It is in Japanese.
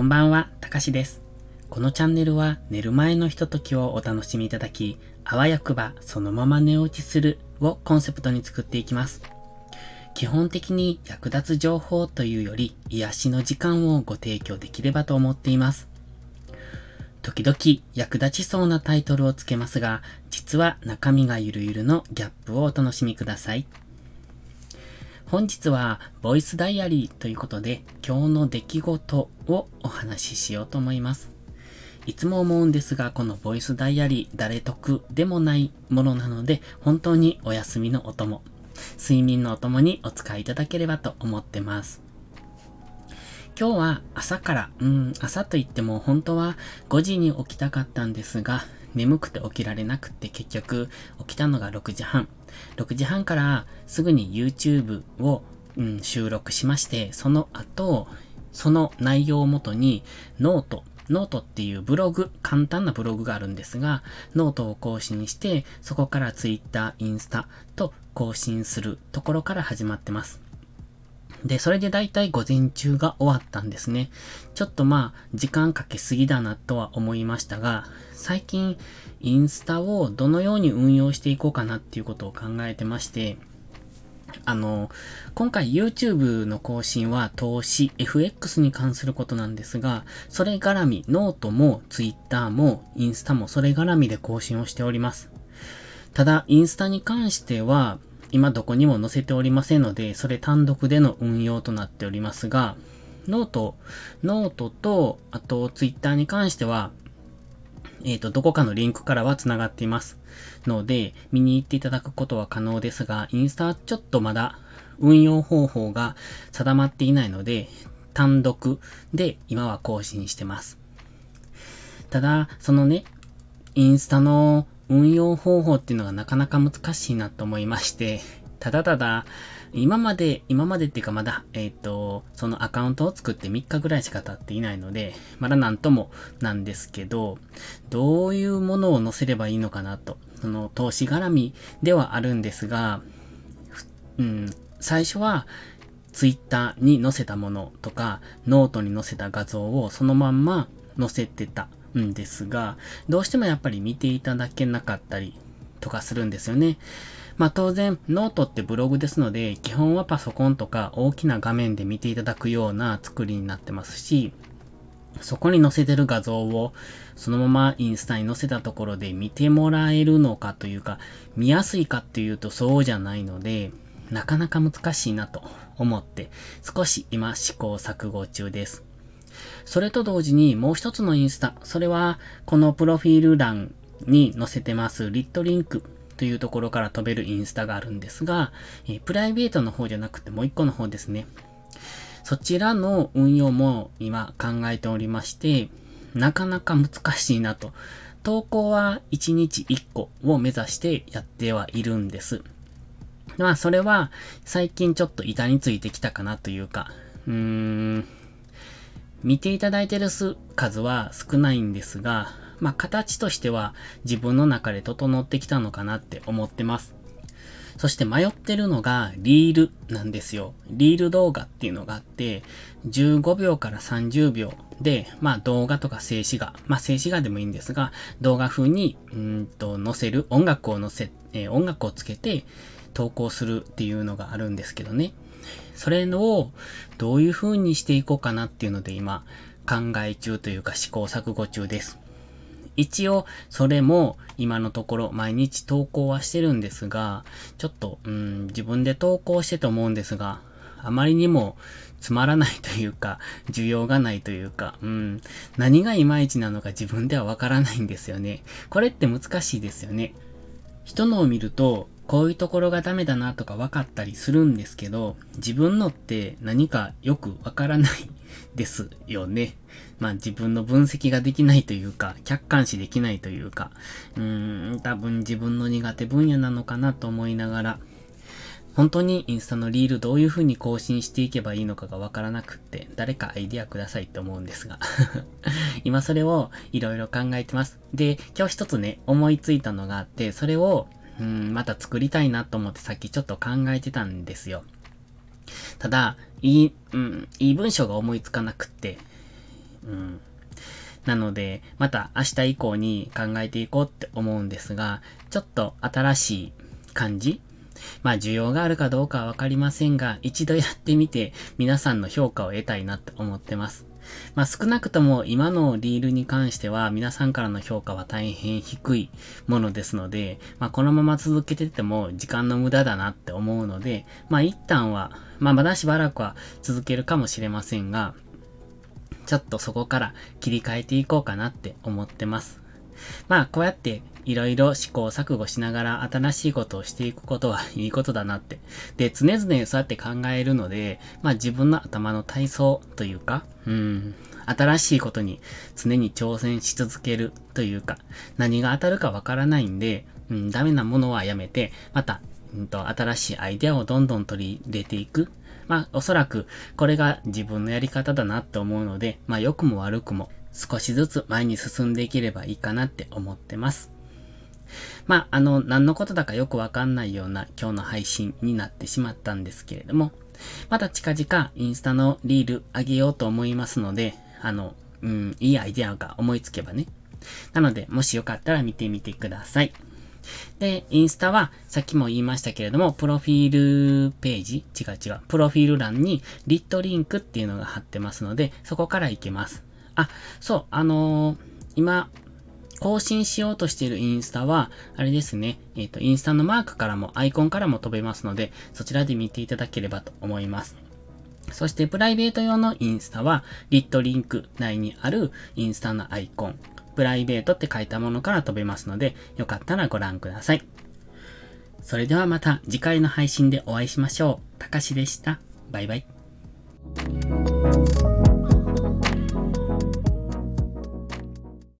こんばんは、たかしです。このチャンネルは寝る前のひとときをお楽しみいただき、あわよくばそのまま寝落ちするをコンセプトに作っていきます。基本的に役立つ情報というより癒しの時間をご提供できればと思っています。時々役立ちそうなタイトルをつけますが、実は中身がゆるゆるのギャップをお楽しみください。本日はボイスダイアリーということで今日の出来事をお話ししようと思います。いつも思うんですが、このボイスダイアリー誰得でもないものなので、本当にお休みのお供、睡眠のお供にお使いいただければと思ってます。今日は朝から、うん、朝といっても本当は5時に起きたかったんですが、眠くて起きられなくて結局起きたのが6時半。6時半からすぐに YouTube を、うん、収録しまして、その後、その内容をもとに note、noteっていうブログ、簡単なブログがあるんですが、ノートを更新して、そこから Twitter、インスタと更新するところから始まってます。で、それでだいたい午前中が終わったんですね。ちょっとまあ、時間かけすぎだなとは思いましたが、最近、インスタをどのように運用していこうかなっていうことを考えてまして、あの、今回 YouTube の更新は投資、FX に関することなんですが、それ絡み、ノートも Twitter もインスタもそれ絡みで更新をしております。ただ、インスタに関しては、今どこにも載せておりませんので、それ単独での運用となっておりますが、note、noteと、あとツイッターに関しては、えっ、ー、と、どこかのリンクからは繋がっています。ので、見に行っていただくことは可能ですが、インスタはちょっとまだ運用方法が定まっていないので、単独で今は更新してます。ただ、そのね、インスタの運用方法っていうのがなかなか難しいなと思いまして、ただただ、今まで、今までっていうかまだ、えっ、ー、と、そのアカウントを作って3日ぐらいしか経っていないので、まだなんともなんですけど、どういうものを載せればいいのかなと。その投資絡みではあるんですが、うん、最初は Twitter に載せたものとか、ノートに載せた画像をそのまんま載せてたんですが、どうしてもやっぱり見ていただけなかったりとかするんですよね。まあ当然、ノートってブログですので、基本はパソコンとか大きな画面で見ていただくような作りになってますし、そこに載せてる画像をそのままインスタに載せたところで見てもらえるのかというか、見やすいかっていうとそうじゃないので、なかなか難しいなと思って、少し今試行錯誤中です。それと同時にもう一つのインスタ、それはこのプロフィール欄に載せてますリットリンクというところから飛べるインスタがあるんですが、え、プライベートの方じゃなくてもう一個の方ですね。そちらの運用も今考えておりまして、なかなか難しいなと。投稿は1日1個を目指してやってはいるんです。まあそれは最近ちょっと板についてきたかなというか、うーん、見ていただいてる数は少ないんですが、まあ、形としては自分の中で整ってきたのかなって思ってます。そして迷ってるのがリールなんですよ。リール動画っていうのがあって、15秒から30秒で、まあ動画とか静止画、まあ静止画でもいいんですが、動画風に、うんと載せる、音楽を載せ、えー、音楽をつけて投稿するっていうのがあるんですけどね。それをどういう風にしていこうかなっていうので今考え中というか試行錯誤中です。一応、それも今のところ毎日投稿はしてるんですが、ちょっと、うん、自分で投稿してと思うんですが、あまりにもつまらないというか、需要がないというか、うん、何がいまいちなのか自分ではわからないんですよね。これって難しいですよね。人のを見ると、こういうところがダメだなとか分かったりするんですけど、自分のって何かよくわからないですよね。まあ自分の分析ができないというか、客観視できないというか、うーん、多分自分の苦手分野なのかなと思いながら、本当にインスタのリールどういう風に更新していけばいいのかがわからなくって、誰かアイディアくださいって思うんですが 今それをいろいろ考えてます。で、今日一つね、思いついたのがあって、それをうん、また作りたいなと思ってさっきちょっと考えてたんですよ。ただ、いい、うん、いい文章が思いつかなくって、うん。なので、また明日以降に考えていこうって思うんですが、ちょっと新しい感じまあ需要があるかどうかはわかりませんが、一度やってみて皆さんの評価を得たいなって思ってます。まあ少なくとも今のリールに関しては皆さんからの評価は大変低いものですので、まあこのまま続けてても時間の無駄だなって思うので、まあ一旦は、まあまだしばらくは続けるかもしれませんが、ちょっとそこから切り替えていこうかなって思ってます。まあこうやっていろいろ試行錯誤しながら新しいことをしていくことはいいことだなって。で、常々そうやって考えるので、まあ自分の頭の体操というか、うん、新しいことに常に挑戦し続けるというか、何が当たるかわからないんで、うん、ダメなものはやめて、また、うんと、新しいアイデアをどんどん取り入れていく。まあ、おそらく、これが自分のやり方だなって思うので、まあ、良くも悪くも、少しずつ前に進んでいければいいかなって思ってます。まあ、あの、何のことだかよくわかんないような今日の配信になってしまったんですけれども、また近々インスタのリールあげようと思いますので、あの、うん、いいアイデアが思いつけばね。なので、もしよかったら見てみてください。で、インスタは、さっきも言いましたけれども、プロフィールページ違う違う。プロフィール欄にリットリンクっていうのが貼ってますので、そこから行けます。あ、そう、あのー、今、更新しようとしているインスタは、あれですね、えっ、ー、と、インスタのマークからも、アイコンからも飛べますので、そちらで見ていただければと思います。そして、プライベート用のインスタは、リットリンク内にあるインスタのアイコン、プライベートって書いたものから飛べますので、よかったらご覧ください。それではまた次回の配信でお会いしましょう。たかしでした。バイバイ。